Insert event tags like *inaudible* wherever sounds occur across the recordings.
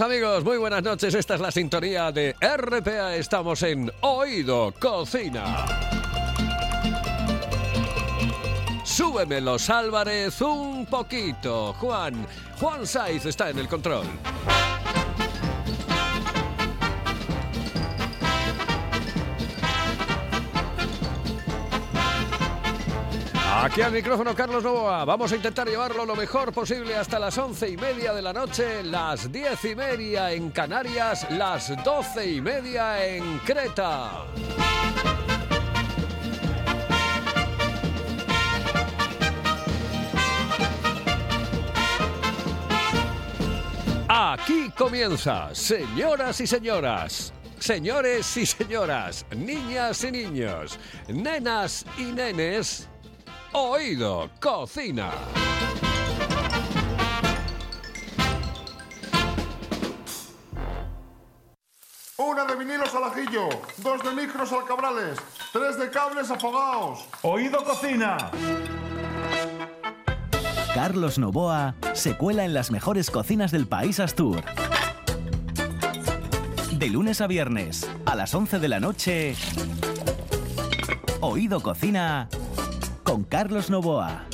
Amigos, muy buenas noches. Esta es la sintonía de RPA. Estamos en Oído Cocina. Súbeme los Álvarez un poquito. Juan, Juan Saiz está en el control. Aquí al micrófono Carlos Novoa. Vamos a intentar llevarlo lo mejor posible hasta las once y media de la noche, las diez y media en Canarias, las doce y media en Creta. Aquí comienza, señoras y señoras, señores y señoras, niñas y niños, nenas y nenes. Oído Cocina. Una de vinilos al ajillo, dos de micros al cabrales, tres de cables afogados. Oído Cocina. Carlos Novoa se cuela en las mejores cocinas del país Astur. De lunes a viernes, a las 11 de la noche, Oído Cocina con Carlos Novoa.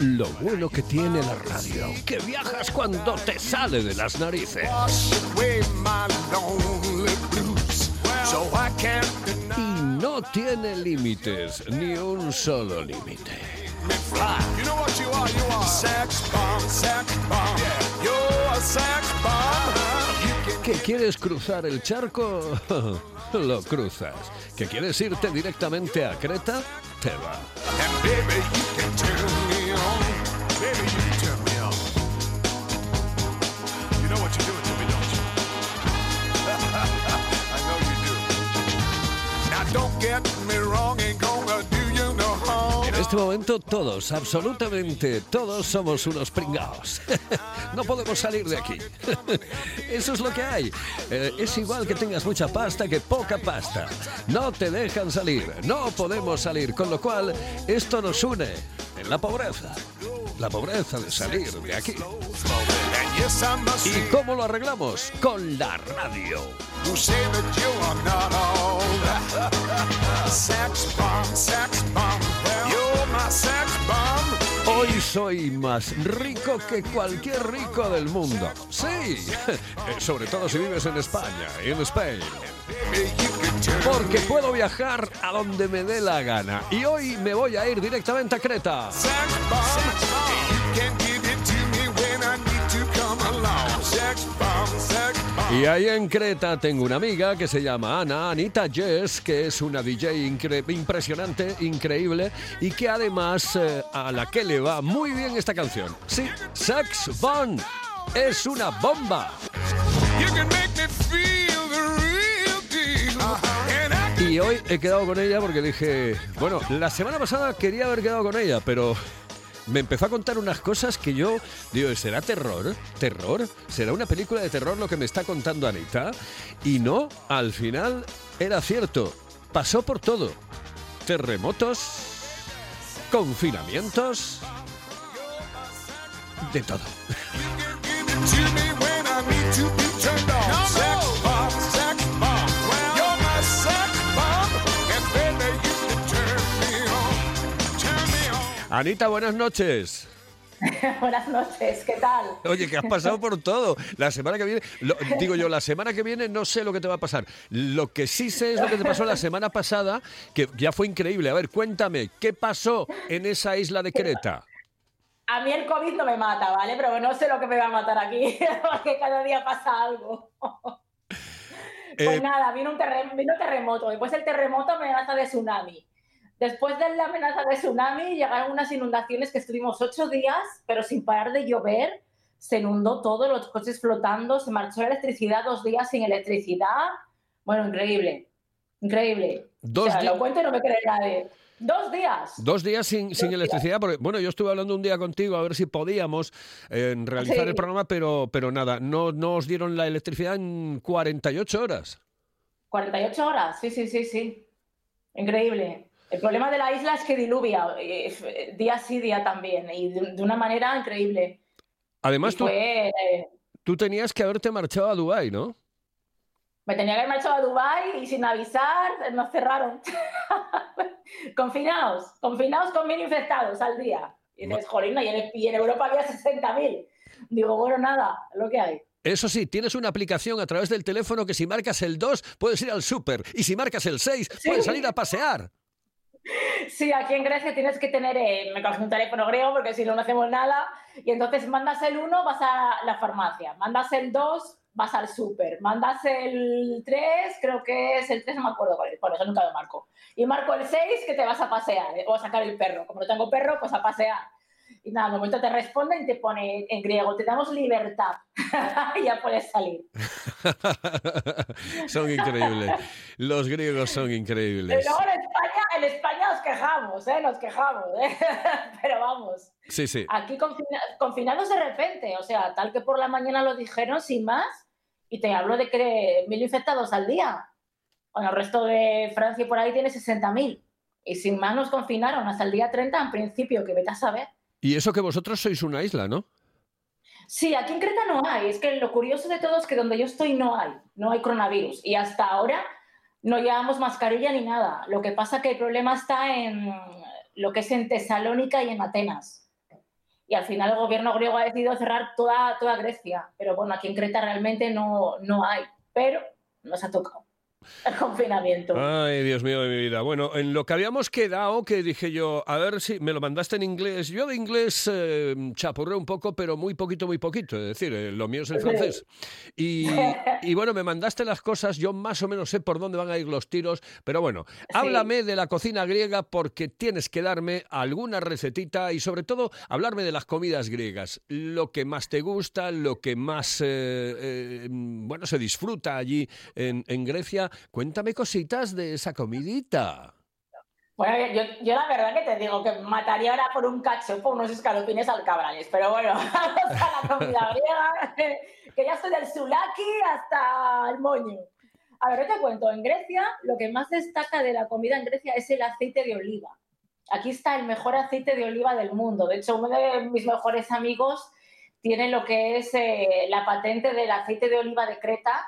Lo bueno que tiene la radio, que viajas cuando te sale de las narices. Y no tiene límites, ni un solo límite. ¿Que quieres cruzar el charco? *laughs* Lo cruzas. ¿Que quieres irte directamente a Creta? Te va. En este momento todos, absolutamente todos somos unos pringaos. *laughs* No podemos salir de aquí. *laughs* Eso es lo que hay. Eh, es igual que tengas mucha pasta que poca pasta. No te dejan salir, no podemos salir, con lo cual esto nos une en la pobreza. La pobreza de salir de aquí. ¿Y cómo lo arreglamos? Con la radio. Who say that you are not all that. sex bomb, sex bomb. You're my sex bomb. Hoy soy más rico que cualquier rico del mundo. Sí, *laughs* sobre todo si vives en España, en Spain. Porque puedo viajar a donde me dé la gana. Y hoy me voy a ir directamente a Creta. bomb. Sex bomb, sex bomb. Y ahí en Creta tengo una amiga que se llama Ana, Anita Jess, que es una DJ incre- impresionante, increíble, y que además eh, a la que le va muy bien esta canción. Sí, Sex Bomb. Es una bomba. Y hoy he quedado con ella porque dije, bueno, la semana pasada quería haber quedado con ella, pero me empezó a contar unas cosas que yo digo, ¿será terror? ¿Terror? ¿Será una película de terror lo que me está contando Anita? Y no, al final era cierto. Pasó por todo. Terremotos, confinamientos, de todo. Anita, buenas noches. *laughs* Buenas noches, ¿qué tal? Oye, que has pasado por todo. La semana que viene, lo- digo yo, la *laughs* semana que viene no sé lo que te va a pasar. Lo que sí sé es lo que te pasó la semana pasada, que ya fue increíble. A ver, cuéntame, ¿qué pasó en esa isla de Creta? A mí el COVID no me mata, ¿vale? Pero no sé lo que me va a matar aquí, *laughs* porque cada día pasa algo. Pues Eh, nada, vino un vino terremoto, después del terremoto amenaza de tsunami. Después de la amenaza de tsunami llegaron unas inundaciones que estuvimos ocho días, pero sin parar de llover. Se inundó todo, los coches flotando, se marchó la electricidad dos días sin electricidad. Bueno, increíble, increíble. Dos o sea, di- lo cuento y no me cree nadie. Dos días. Dos días sin, sin electricidad, porque bueno, yo estuve hablando un día contigo a ver si podíamos eh, realizar Sí. el programa, pero, pero nada, no, no os dieron la electricidad en 48 horas. 48 horas, sí, sí, sí, sí. Increíble. El problema de la isla es que diluvia, eh, día sí, día también, y de, de una manera increíble. Además, tú, fue, eh, tú tenías que haberte marchado a Dubái, ¿no? me tenía que haber marchado a Dubái y sin avisar nos cerraron. *laughs* confinados, confinados con mil infectados al día. Y dices, jolín, y en, y en Europa había 60.000. Digo, bueno, nada, lo que hay. Eso sí, tienes una aplicación a través del teléfono que si marcas el 2 puedes ir al súper y si marcas el 6 puedes salir a pasear. Sí, aquí en Grecia tienes que tener, eh, me coges un teléfono griego porque si no, no hacemos nada. Y entonces mandas el 1, vas a la farmacia. Mandas el 2, vas al súper. Mandas el 3, creo que es el 3, no me acuerdo cuál es. Por eso nunca lo marco. Y marco el 6, que te vas a pasear eh, o a sacar el perro. Como no tengo perro, pues a pasear. Y nada, al momento te responden y te pone en griego, te damos libertad. *laughs* y ya puedes salir. son increíbles. Los griegos son increíbles. luego en España, en España nos quejamos, ¿eh? Nos quejamos, ¿eh? *laughs* Pero vamos. Sí, sí. Aquí confina- confinados de repente, o sea, tal que por la mañana lo dijeron sin más, y te hablo de que mil infectados al día. Bueno, el resto de Francia y por ahí tiene 60.000. Y sin más nos confinaron hasta el día 30 en principio, que vete a saber. Y eso que vosotros sois una isla, ¿no? Sí, aquí en Creta no hay. Es que lo curioso de todo es que donde yo estoy no hay, no hay coronavirus. Y hasta ahora no llevamos mascarilla ni nada. Lo que pasa que el problema está en lo que es en Tesalónica y en Atenas. Y al final el gobierno griego ha decidido cerrar toda, toda Grecia. Pero bueno, aquí en Creta realmente no, no hay. Pero nos ha tocado el *laughs* confinamiento. Ay, Dios mío de mi vida. Bueno, en lo que habíamos quedado, que dije yo, a ver si me lo mandaste en inglés. Yo de inglés eh, chapurré un poco, pero muy poquito, muy poquito. Es decir, eh, lo mío es el francés. Y, *laughs* y bueno, me mandaste las cosas, yo más o menos sé por dónde van a ir los tiros, pero bueno, háblame de la cocina griega porque tienes que darme alguna recetita y sobre todo hablarme de las comidas griegas. Lo que más te gusta, lo que más, eh, eh, bueno, se disfruta allí en, en Grecia. Cuéntame cositas de esa comidita. Bueno, yo, yo la verdad que te digo que mataría ahora por un cachopo unos escalopines alcabrales, pero bueno, *laughs* vamos a la comida griega, *laughs* que ya estoy del sulaki hasta el moño. A ver, yo te cuento, en Grecia lo que más destaca de la comida en Grecia es el aceite de oliva. Aquí está el mejor aceite de oliva del mundo. De hecho, uno de mis mejores amigos tiene lo que es eh, la patente del aceite de oliva de Creta,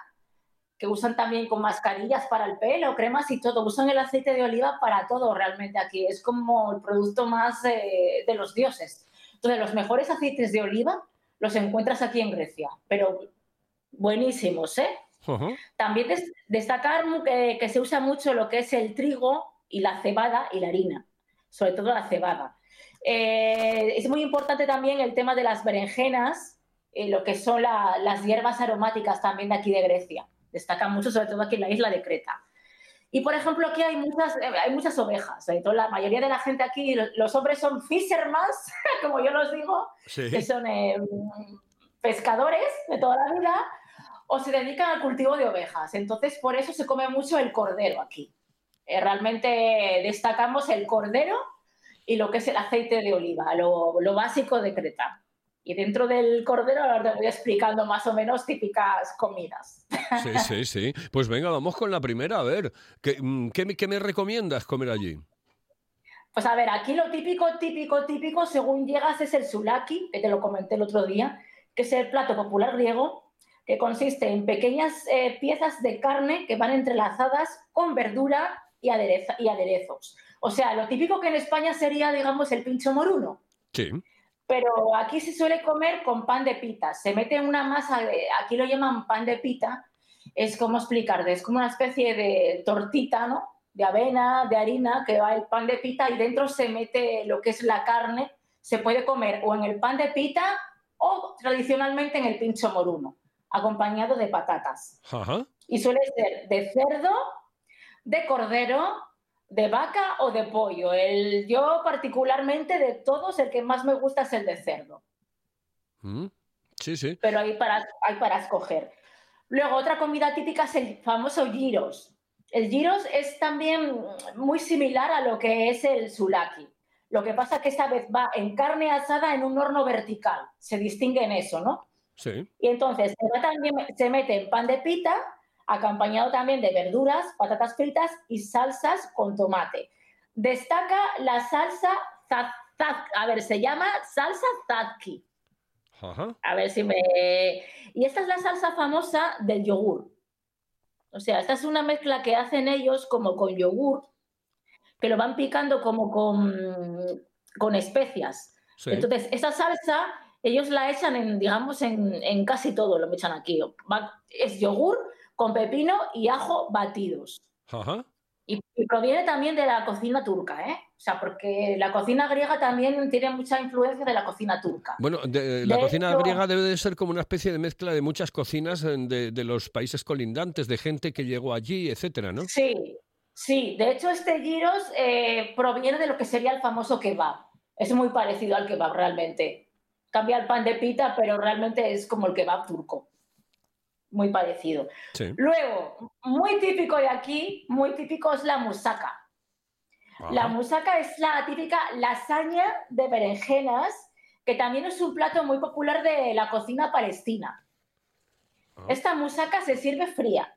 que usan también con mascarillas para el pelo, cremas y todo. Usan el aceite de oliva para todo realmente aquí. Es como el producto más eh, de los dioses. Entonces, los mejores aceites de oliva los encuentras aquí en Grecia, pero buenísimos, ¿eh? También des- destacar que, que se usa mucho lo que es el trigo y la cebada y la harina, sobre todo la cebada. Eh, es muy importante también el tema de las berenjenas, eh, lo que son la- las hierbas aromáticas también de aquí de Grecia. Destacan mucho, sobre todo aquí en la isla de Creta. Y por ejemplo, aquí hay muchas, eh, hay muchas ovejas. eh, la mayoría de la gente aquí, lo- los hombres son fishermans, *laughs* como yo los digo, Sí. que son eh, pescadores de toda la vida, o se dedican al cultivo de ovejas. Entonces, por eso se come mucho el cordero aquí. Eh, realmente destacamos el cordero y lo que es el aceite de oliva, lo, lo básico de Creta. Y dentro del cordero ahora te voy explicando más o menos típicas comidas. Sí, sí, sí. Pues venga, vamos con la primera. A ver, ¿qué, mm, qué me- qué me recomiendas comer allí? Pues a ver, aquí lo típico, típico, típico, según llegas, es el sulaki, que te lo comenté el otro día, que es el plato popular griego, que consiste en pequeñas eh, piezas de carne que van entrelazadas con verdura y, adereza- y aderezos. O sea, lo típico que en España sería, digamos, el pincho moruno. Sí. Pero aquí se suele comer con pan de pita. Se mete en una masa, de- aquí lo llaman pan de pita. Es como explicarte, es como una especie de tortita, ¿no? De avena, de harina, que va el pan de pita y dentro se mete lo que es la carne. Se puede comer o en el pan de pita o tradicionalmente en el pincho moruno, acompañado de patatas. Ajá. Y suele ser de cerdo, de cordero, de vaca o de pollo. El, yo particularmente de todos el que más me gusta es el de cerdo, Mm, Sí, sí. pero hay para, hay para escoger. Luego otra comida típica es el famoso gyros. El gyros es también muy similar a lo que es el sulaki. Lo que pasa que esta vez va en carne asada en un horno vertical. Se distingue en eso, ¿no? Sí. Y entonces se, va también, se mete en pan de pita, acompañado también de verduras, patatas fritas y salsas con tomate. Destaca la salsa a ver, se llama salsa zadki. Ajá. A ver si me... Y esta es la salsa famosa del yogur. O sea, esta es una mezcla que hacen ellos como con yogur, que lo van picando como con, con especias. Sí. Entonces, esa salsa, ellos la echan en, digamos, en, en casi todo, lo echan aquí. Va- es yogur con pepino y ajo batidos. Ajá. Y, y proviene también de la cocina turca, ¿eh? O sea, porque la cocina griega también tiene mucha influencia de la cocina turca. Bueno, de- la De cocina griega debe de ser como una especie de mezcla de muchas cocinas eh, de, de los países colindantes, de gente que llegó allí, etcétera, ¿no? Sí, sí. De hecho, este gyros eh, proviene de lo que sería el famoso kebab. Es muy parecido al kebab realmente. Cambia el pan de pita, pero realmente es como el kebab turco. Muy parecido. Sí. Luego, muy típico de aquí, muy típico es la musaca. La musaca es la típica lasaña de berenjenas, que también es un plato muy popular de la cocina palestina. Ah. Esta musaca se sirve fría.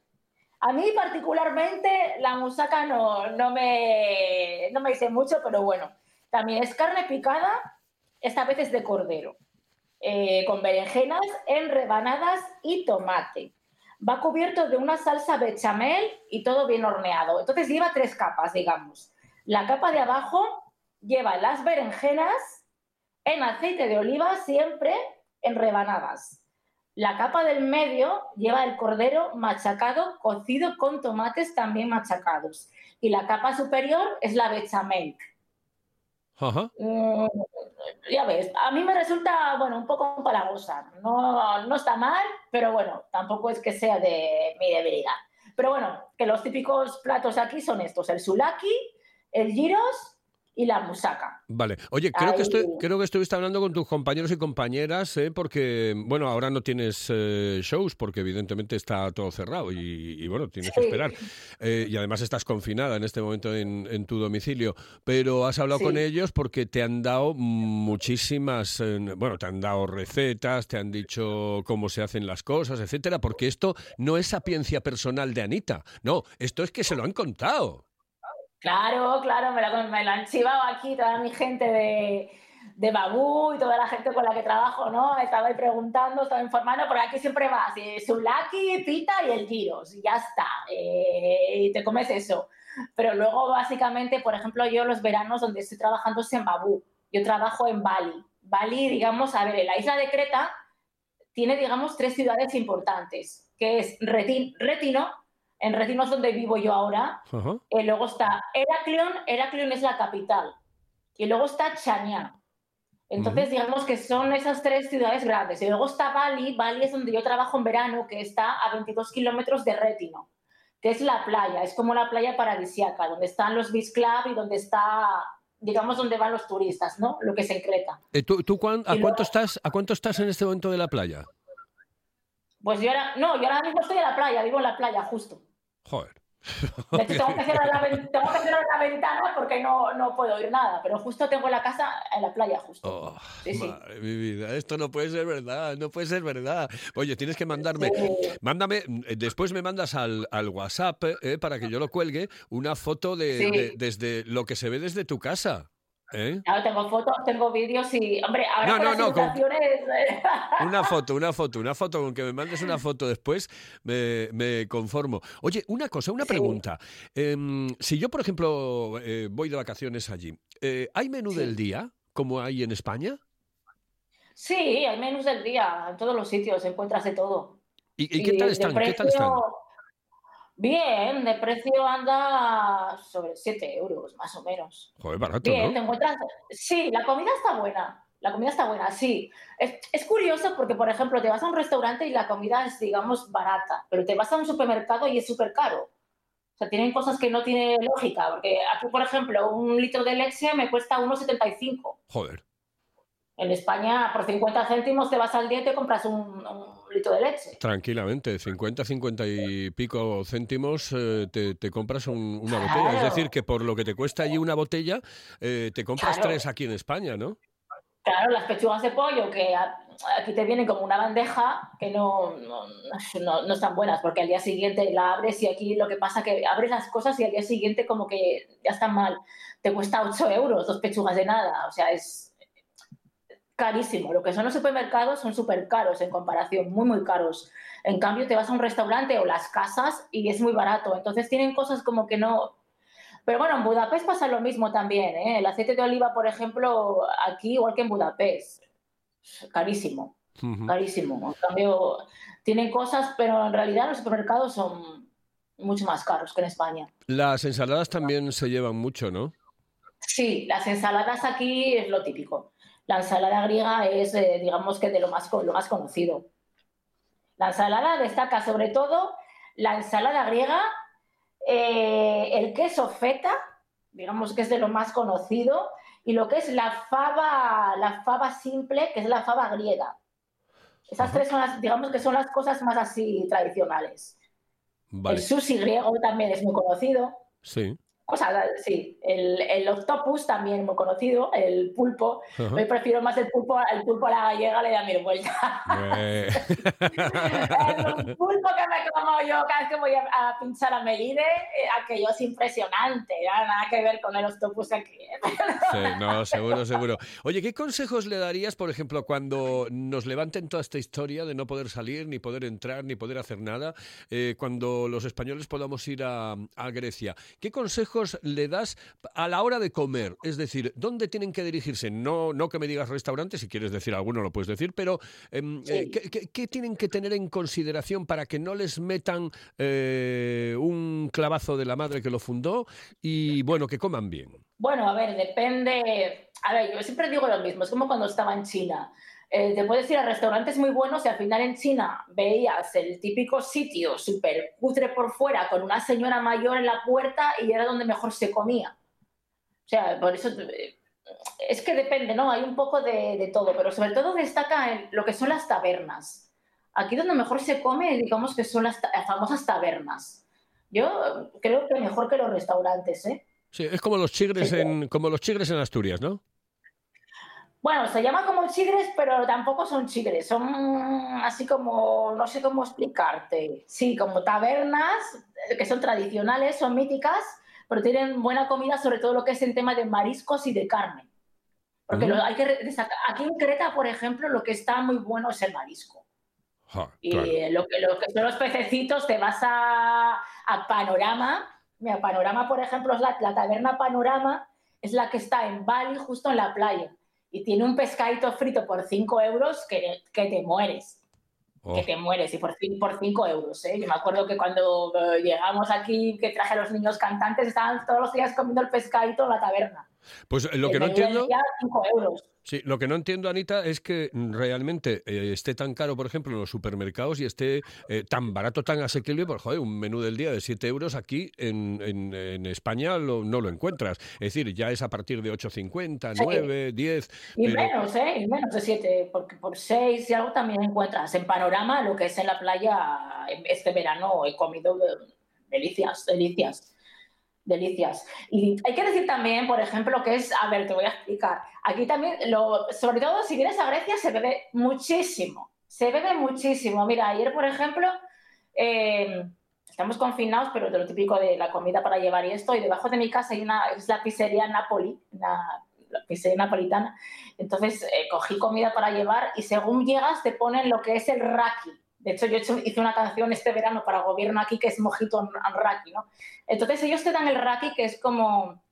A mí particularmente la musaca no, no, me, no me dice mucho, pero bueno, también es carne picada, esta vez es de cordero, eh, con berenjenas en rebanadas y tomate. Va cubierto de una salsa bechamel y todo bien horneado. Entonces lleva tres capas, digamos. La capa de abajo lleva las berenjenas en aceite de oliva, siempre en rebanadas. La capa del medio lleva el cordero machacado, cocido con tomates también machacados. Y la capa superior es la bechamel. Ajá. Ya ves, a mí me resulta, bueno, un poco empalagosa. No, no está mal, pero bueno, tampoco es que sea de mi debilidad. Pero bueno, que los típicos platos aquí son estos, el sulaki, el gyros y la musaca. Vale. Oye, creo que, estoy, creo que estuviste hablando con tus compañeros y compañeras, ¿eh? porque, bueno, ahora no tienes eh, shows, porque evidentemente está todo cerrado y, y, bueno, tienes que esperar. Eh, y además estás confinada en este momento en, en tu domicilio. Pero has hablado Sí. con ellos porque te han dado muchísimas, bueno, te han dado recetas, te han dicho cómo se hacen las cosas, etcétera, porque esto no es sapiencia personal de Anita, no, esto es que se lo han contado. Claro, claro, me lo, me lo han chivado aquí toda mi gente de, de Babú y toda la gente con la que trabajo, ¿no? Estaba ahí preguntando, estaba informando, porque aquí siempre vas, Sulaki, Pita y el Giros, y ya está, eh, y te comes eso. Pero luego, básicamente, por ejemplo, yo los veranos donde estoy trabajando es en Babú, yo trabajo en Bali. Bali, digamos, a ver, la isla de Creta tiene, digamos, tres ciudades importantes, que es Retin- Retino, en Retino es donde vivo yo ahora, eh, luego está Heraklion, Heraklion es la capital. Y luego está Chania. Entonces, digamos que son esas tres ciudades grandes. Y luego está Bali, Bali es donde yo trabajo en verano, que está a 22 kilómetros de Retino, que es la playa, es como la playa paradisiaca, donde están los beach club y donde está, digamos, donde van los turistas, ¿no? Lo que se encreta. Eh, ¿Tú, tú cuán- a, Y cuánto estás, ¿A cuánto estás en este momento de la playa? Pues yo ahora, no, yo ahora mismo estoy en la playa, vivo en la playa, justo. Joder. De hecho, tengo que cerrar la, ven- tengo que cerrar la ventana porque no, no puedo oír nada, pero justo tengo la casa en la playa, justo. Oh, Sí, sí. madre mi vida, esto no puede ser verdad, no puede ser verdad. Oye, tienes que mandarme, mándame, eh, después me mandas al, al WhatsApp eh, para que yo lo cuelgue una foto de, de- desde lo que se ve desde tu casa. ¿Eh? Claro, tengo fotos, tengo vídeos y, hombre, ahora No, no, no, con- eh, Una *laughs* foto, una foto, una foto, con que me mandes una foto después me, me conformo. Oye, una cosa, una Sí. pregunta. Em, si yo, por ejemplo, eh, voy de vacaciones allí, eh, ¿hay menú Sí. del día como hay en España? Sí, hay menús del día, en todos los sitios encuentras de todo. ¿Y, y qué tal están? ¿Qué tal están? Bien, de precio anda sobre 7 euros, más o menos. Joder, barato, Bien, te encuentras. Sí, la comida está buena. La comida está buena, sí. Es, es curioso porque, por ejemplo, te vas a un restaurante y la comida es, digamos, barata, pero te vas a un supermercado y es súper caro. O sea, tienen cosas que no tiene lógica, porque aquí, por ejemplo, un litro de leche me cuesta 1,75. Joder. En España, por 50 céntimos te vas al día y te compras un, un litro de leche. Tranquilamente, 50, 50 y pico céntimos eh, te, te compras un- una botella. Es decir, que por lo que te cuesta allí una botella, eh, te compras Claro. tres aquí en España, ¿no? Claro, las pechugas de pollo que aquí te vienen como una bandeja que no, no, no- no están buenas porque al día siguiente la abres y aquí lo que pasa que abres las cosas y al día siguiente como que ya están mal. Te cuesta 8 euros dos pechugas de nada, o sea, es carísimo. Lo que son los supermercados son súper caros en comparación, muy, muy caros. En cambio, te vas a un restaurante o las casas y es muy barato. Entonces tienen cosas como que no... Pero bueno, en Budapest pasa lo mismo también. ¿eh? El aceite de oliva, por ejemplo, aquí igual que en Budapest. Carísimo, carísimo. En cambio, tienen cosas, pero en realidad los supermercados son mucho más caros que en España. Las ensaladas también se llevan mucho, ¿no? Sí, las ensaladas aquí es lo típico. La ensalada griega es, eh, digamos que de lo más, lo más conocido. La ensalada destaca sobre todo la ensalada griega, eh, el queso feta, digamos que es de lo más conocido, y lo que es la fava, la fava simple, que es la fava griega. Esas Ajá. tres son las, digamos que son las cosas más así tradicionales. Vale, El sushi griego también es muy conocido. sí. Cosas, sí. El, el octopus también muy conocido, el pulpo. Yo prefiero más el pulpo, el pulpo a la gallega, le da mil vueltas. Eh, *laughs* el pulpo que me como yo cada vez que voy a, a pinchar a Melide, eh, aquello es impresionante. Nada que ver con el octopus aquí. ¿eh? *laughs* Sí, no, seguro, seguro. Oye, ¿qué consejos le darías, por ejemplo, cuando nos levanten toda esta historia de no poder salir, ni poder entrar, ni poder hacer nada, eh, cuando los españoles podamos ir a, a Grecia? ¿Qué consejos le das a la hora de comer? Es decir, ¿dónde tienen que dirigirse? No, no que me digas restaurante, si quieres decir alguno lo puedes decir, pero em, eh, Sí. ¿qué, qué- qué tienen que tener en consideración para que no les metan eh, un clavazo de la madre que lo fundó y, bueno, que coman bien? Bueno, a ver, depende. A ver, yo siempre digo lo mismo, es como cuando estaba en China. Eh, te puedes ir a restaurantes muy buenos y al final en China veías el típico sitio súper cutre por fuera con una señora mayor en la puerta y era donde mejor se comía. O sea, por eso eh, es que depende, ¿no? Hay un poco de, de todo, pero sobre todo destaca en lo que son las tabernas. Aquí donde mejor se come, digamos que son las, famosas tabernas. Yo creo que mejor que los restaurantes, ¿eh? Sí, es como los chigres Sí. en como los chigres en Asturias, ¿no? Bueno, se llama como chigres, pero tampoco son chigres, son así como, no sé cómo explicarte. Sí, como tabernas eh, que son tradicionales, son míticas, pero tienen buena comida, sobre todo lo que es en tema de mariscos y de carne. Porque Ujú. lo- hay que destacar- aquí en Creta, por ejemplo, lo que está muy bueno es el marisco. Y claro. lo, que, lo que son los pececitos, te vas a, a Panorama. Mira, Panorama, por ejemplo, es la, la taberna Panorama, es la que está en Bali, justo en la playa. Y tiene un pescadito frito por 5 euros que, que te mueres. Oh, Que te mueres, y por 5 por cinco euros. ¿eh? Yo me acuerdo que cuando eh, llegamos aquí, que traje a los niños cantantes, estaban todos los días comiendo el pescadito en la taberna. Pues eh, lo que El no entiendo, día, 5 euros. sí, lo que no entiendo, Anita, es que mm, realmente eh, esté tan caro, por ejemplo, en los supermercados y esté eh, tan barato, tan asequible, pues joder, un menú del día de 7 euros aquí en, en- en España lo- no lo encuentras. Es decir, ya es a partir de 8,50, Sí. 9, 10. Y pero- menos, ¿eh? Y menos de 7, porque por 6 y algo también encuentras. En panorama, lo que es en la playa, este verano he comido de delicias, delicias. Delicias. Y hay que decir también, por ejemplo, que es, a ver, te voy a explicar. Aquí también, lo, sobre todo si vienes a Grecia, se bebe muchísimo. Se bebe muchísimo. Mira, ayer, por ejemplo, eh, estamos confinados, pero de lo típico de la comida para llevar y esto, y debajo de mi casa hay una, es la pizzería Napoli, la pizzería napolitana. Entonces eh, cogí comida para llevar y según llegas te ponen lo que es el raki. De hecho, yo hice una canción este verano para gobierno aquí que es mojito en raki, ¿no? Entonces ellos te dan el raki que es como...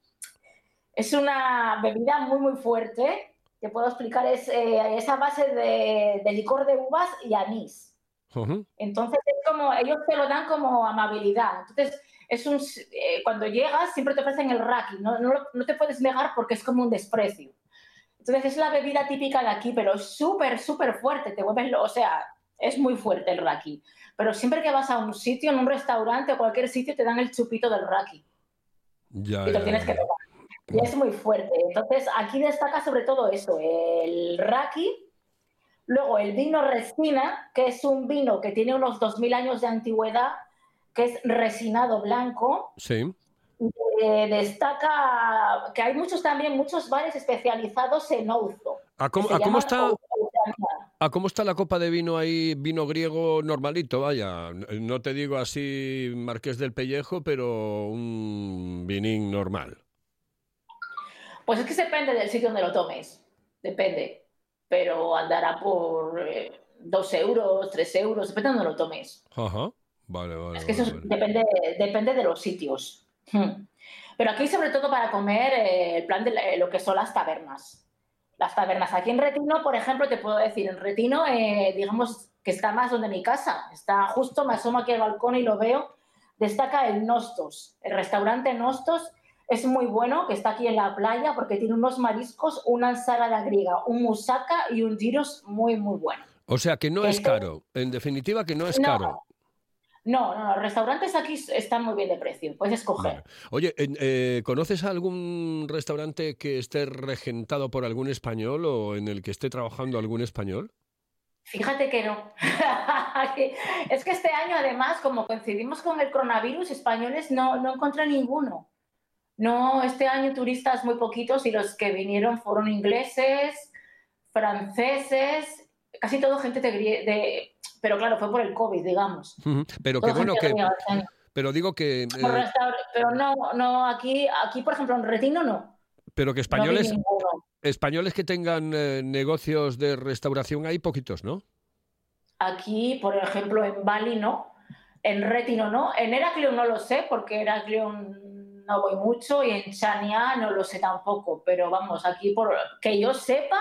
Es una bebida muy, muy fuerte. Te puedo explicar, es eh, esa base de, de licor de uvas y anís. Ujú. Entonces es como, ellos te lo dan como amabilidad. Entonces, es un, eh, cuando llegas siempre te ofrecen el raki, no, no, no te puedes negar porque es como un desprecio. Entonces es la bebida típica de aquí, pero súper, súper fuerte, te vuelves, o sea, es muy fuerte el raki. Pero siempre que vas a un sitio, en un restaurante o cualquier sitio, te dan el chupito del raki Ya, y lo ya, tienes que tomar. Y es muy fuerte. Entonces, aquí destaca sobre todo eso, el raki, luego el vino resina, que es un vino que tiene unos 2.000 años de antigüedad, que es resinado blanco. Sí. Eh, destaca que hay muchos también, muchos bares especializados en ouzo. ¿A cómo, a cómo está. ¿A cómo está la copa de vino ahí? Vino griego normalito, vaya. No te digo así Marqués del Pellejo, pero un vinín normal. Pues es que depende del sitio donde lo tomes, depende. Pero andará por eh, 2 euros, 3 euros, depende de donde lo tomes. Ajá. Vale, vale. Es que eso vale, es- vale. depende, depende de los sitios. Hmm. Pero aquí, sobre todo, para comer, eh, el plan de eh, lo que son las tabernas. Las tabernas. Aquí en Retino, por ejemplo, te puedo decir, en Retino, eh, digamos que está más donde mi casa. Está justo, me asomo aquí al balcón y lo veo. Destaca el Nostos. El restaurante Nostos es muy bueno, que está aquí en la playa, porque tiene unos mariscos, una ensalada griega, un moussaka y un gyros muy, muy bueno. O sea, que no es caro. En definitiva, que no es No, caro. No, no, los restaurantes aquí están muy bien de precio. Puedes escoger. Vale. Oye, eh, ¿conoces algún restaurante que esté regentado por algún español o en el que esté trabajando algún español? Fíjate que no. *laughs* es que este año, además, como coincidimos con el coronavirus, españoles no, no encontré ninguno. No, este año turistas muy poquitos y los que vinieron fueron ingleses, franceses, casi todo gente de, de- Pero claro, fue por el COVID, digamos. Pero Toda bueno que... este. Pero digo que... Eh, Pero no, no, aquí, aquí, por ejemplo, en Retino no. pero que españoles, españoles que tengan eh, negocios de restauración hay poquitos, ¿no? Aquí, por ejemplo, en Bali no, en Retino no, en Heraclion no lo sé, porque Heraclion no voy mucho y en Chania no lo sé tampoco, pero vamos, aquí por que yo sepa,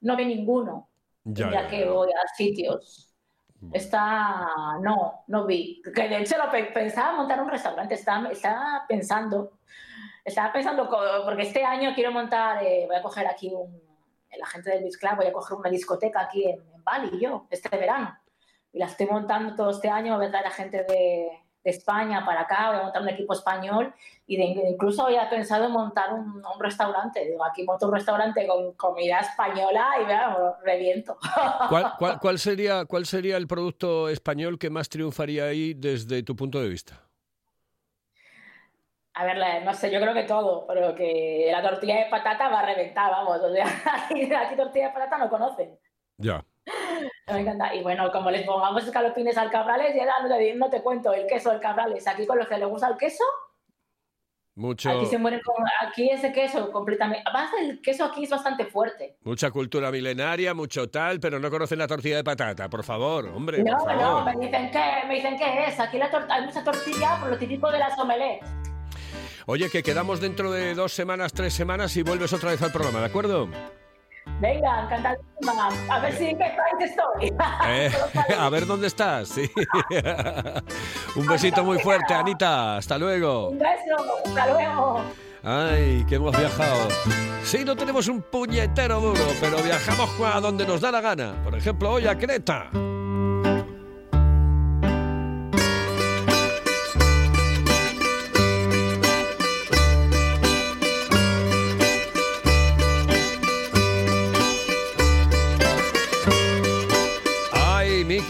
no vi ninguno, ya, ya, que voy a sitios. Está, no, no vi. Que de hecho lo pe- pensaba montar un restaurante, estaba, estaba pensando, estaba pensando, porque este año quiero montar, eh, voy a coger aquí un, la gente del Beach Club, voy a coger una discoteca aquí en, en Bali, yo, este verano. Y la estoy montando todo este año, voy a traer a gente de, de España para acá, voy a montar un equipo español y de- incluso había pensado en montar un, un restaurante. Digo, aquí monto un restaurante con comida española y veamos, reviento. *laughs* ¿Cuál, cuál- cuál sería, ¿Cuál sería el producto español que más triunfaría ahí desde tu punto de vista? A ver, no sé, yo creo que todo, pero que la tortilla de patata va a reventar, vamos. O sea, *laughs* aquí, aquí tortilla de patata no conocen. Ya. Me encanta. Y bueno, como les pongamos escalopines al cabrales, ya no te, no cuento el queso del cabrales. Aquí con los que les gusta el queso, Mucho, aquí se mueren con. Aquí ese queso completamente. Además, el queso aquí es bastante fuerte. mucha cultura milenaria, mucho tal, pero no conocen la tortilla de patata. Por favor, hombre, No, por no, favor. me dicen que, me dicen que es. Aquí la hay mucha tortilla por lo típico de las omelets. Oye, que quedamos dentro de dos semanas, tres semanas y vuelves otra vez al programa, ¿de acuerdo? Venga, encantadísima. A ver si en qué país estoy. Eh, *laughs* a ver dónde estás. sí. *laughs* Un besito muy fuerte, Anita. Hasta luego. Un beso. Hasta luego. Ay, que hemos viajado. Sí, no tenemos un puñetero duro, pero viajamos a donde nos da la gana. Por ejemplo, hoy a Creta.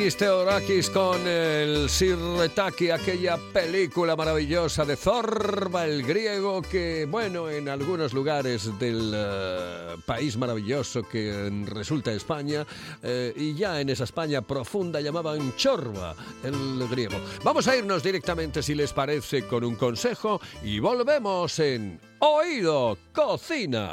Takis con el Sirretaki, aquella película maravillosa de Zorba el griego que, bueno, en algunos lugares del eh, país maravilloso que resulta España eh, y ya en esa España profunda llamaban Chorba el griego. Vamos a irnos directamente, si les parece, con un consejo y volvemos en Oído Cocina.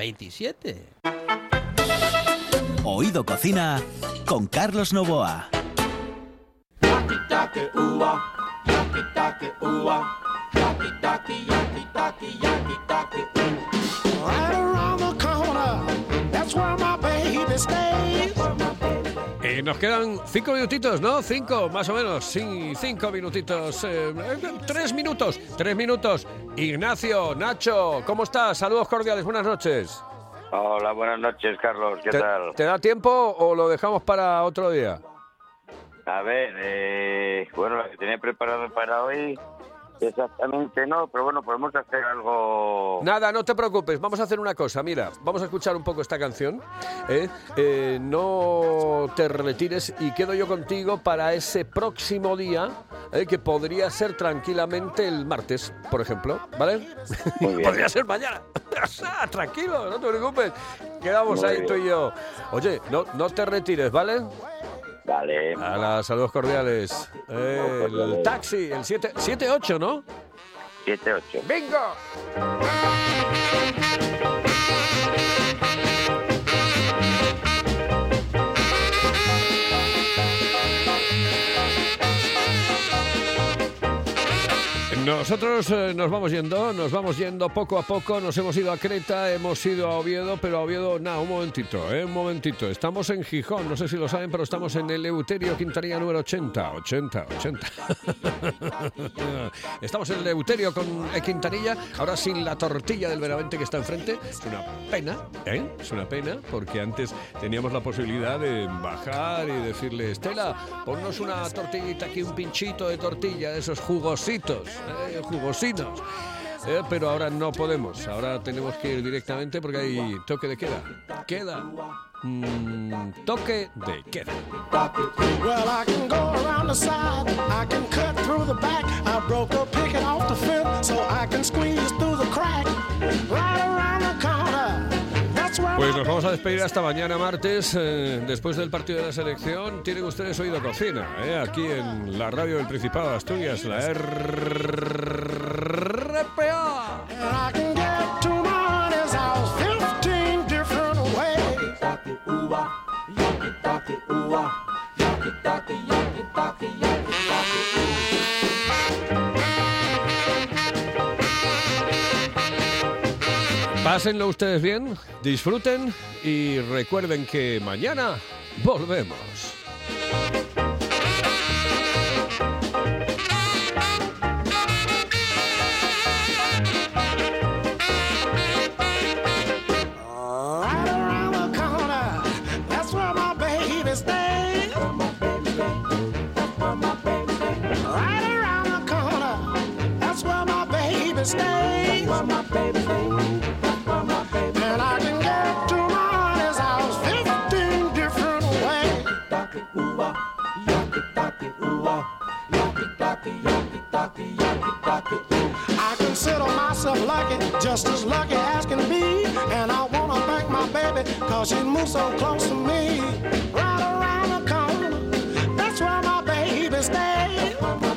27. Oído Cocina con Carlos Novoa. Right around the corner, that's where my baby stays. Y nos quedan cinco minutitos, ¿no? Cinco, más o menos. Sí, cinco minutitos. eh, eh, tres minutos, tres minutos. Ignacio, Nacho, ¿cómo estás? Saludos cordiales, buenas noches. Hola, buenas noches, Carlos. ¿Qué ¿Te, tal? te da tiempo o lo dejamos para otro día? A ver, eh, bueno, lo que tenía preparado para hoy, exactamente no, pero bueno, podemos hacer algo. Nada, no te preocupes, vamos a hacer una cosa, mira, vamos a escuchar un poco esta canción, ¿eh? Eh, no te retires y quedo yo contigo para ese próximo día, ¿eh? que podría ser tranquilamente el martes, por ejemplo, ¿vale? *laughs* Podría ser mañana, *laughs* tranquilo, no te preocupes, quedamos Muy ahí bien. tú y yo. Oye, no, no te retires, ¿vale? Vale. A las saludos cordiales. Eh, el taxi, el 7-8, ¿no? 7-8. ¡Bingo! Nosotros eh, nos vamos yendo, nos vamos yendo poco a poco, nos hemos ido a Creta, hemos ido a Oviedo, pero a Oviedo, nada, un momentito, eh, un momentito. Estamos en Gijón, no sé si lo saben, pero estamos en el Eleuterio Quintanilla número 80, 80, 80. estamos en el Eleuterio con eh, Quintanilla, ahora sin la tortilla del Benavente que está enfrente. Es una pena, ¿eh? Es una pena, porque antes teníamos la posibilidad de bajar y decirle, Estela, ponnos una tortillita aquí, un pinchito de tortilla, de esos jugositos, ¿eh? Jugosinos. Eh, pero ahora no podemos, ahora tenemos que ir directamente porque hay toque de queda. Queda. Mm, toque de queda. Well, I can go around the side, I can cut through the back. I broke a picket off the fence, so I can squeeze through the crack. Right around the Pues nos vamos a despedir hasta mañana martes, eh, después del partido de la selección. Tienen ustedes oído cocina, eh, aquí en la radio del Principado de Asturias, la RPA. Pásenlo ustedes bien, disfruten y recuerden que mañana volvemos. lucky, just as lucky as can be. And I wanna thank my baby, cause she moves so close to me. Right around the corner, that's where my baby stays.